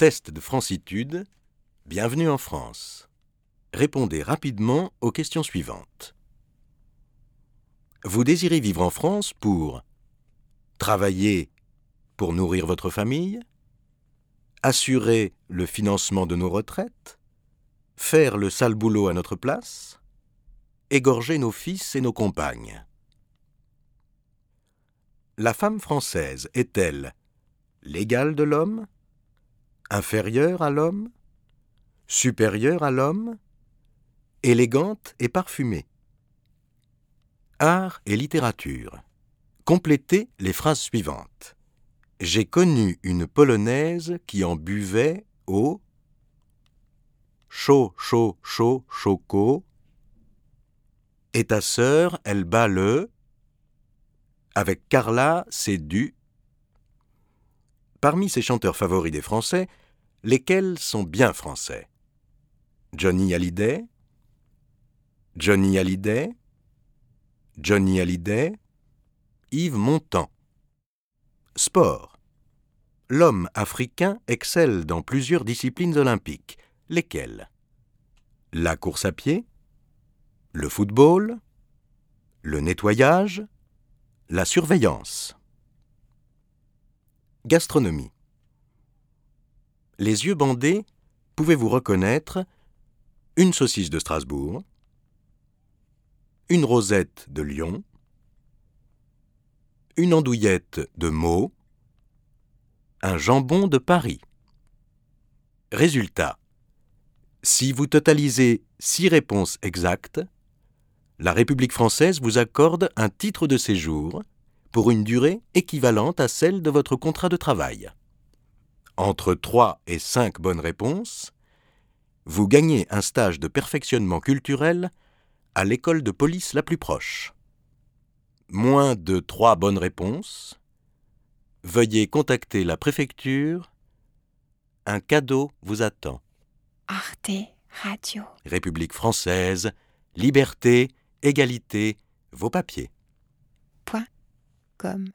Test de francitude. Bienvenue en France. Répondez rapidement aux questions suivantes. Vous désirez vivre en France pour travailler pour nourrir votre famille, assurer le financement de nos retraites, faire le sale boulot à notre place, égorger nos fils et nos compagnes. La femme française est-elle l'égale de l'homme, inférieure à l'homme, supérieure à l'homme, élégante et parfumée Art et littérature. Complétez les phrases suivantes. J'ai connu une polonaise qui en buvait au chaud, chaud, chaud, choco. Et ta sœur, elle bat le avec Carla, c'est du. Parmi ses chanteurs favoris des Français, lesquels sont bien français? Johnny Hallyday? Johnny Hallyday? Johnny Hallyday? Yves Montand? Sport. L'homme africain excelle dans plusieurs disciplines olympiques. Lesquelles? La course à pied? Le football? Le nettoyage? La surveillance? Gastronomie. Les yeux bandés, pouvez-vous reconnaître une saucisse de Strasbourg, une rosette de Lyon, une andouillette de Meaux, un jambon de Paris. Résultat. Si vous totalisez six réponses exactes, la République française vous accorde un titre de séjour pour une durée équivalente à celle de votre contrat de travail. Entre 3 et 5 bonnes réponses, vous gagnez un stage de perfectionnement culturel à l'école de police la plus proche. Moins de 3 bonnes réponses, veuillez contacter la préfecture. Un cadeau vous attend. Arte Radio. République française, liberté, égalité, vos papiers. человека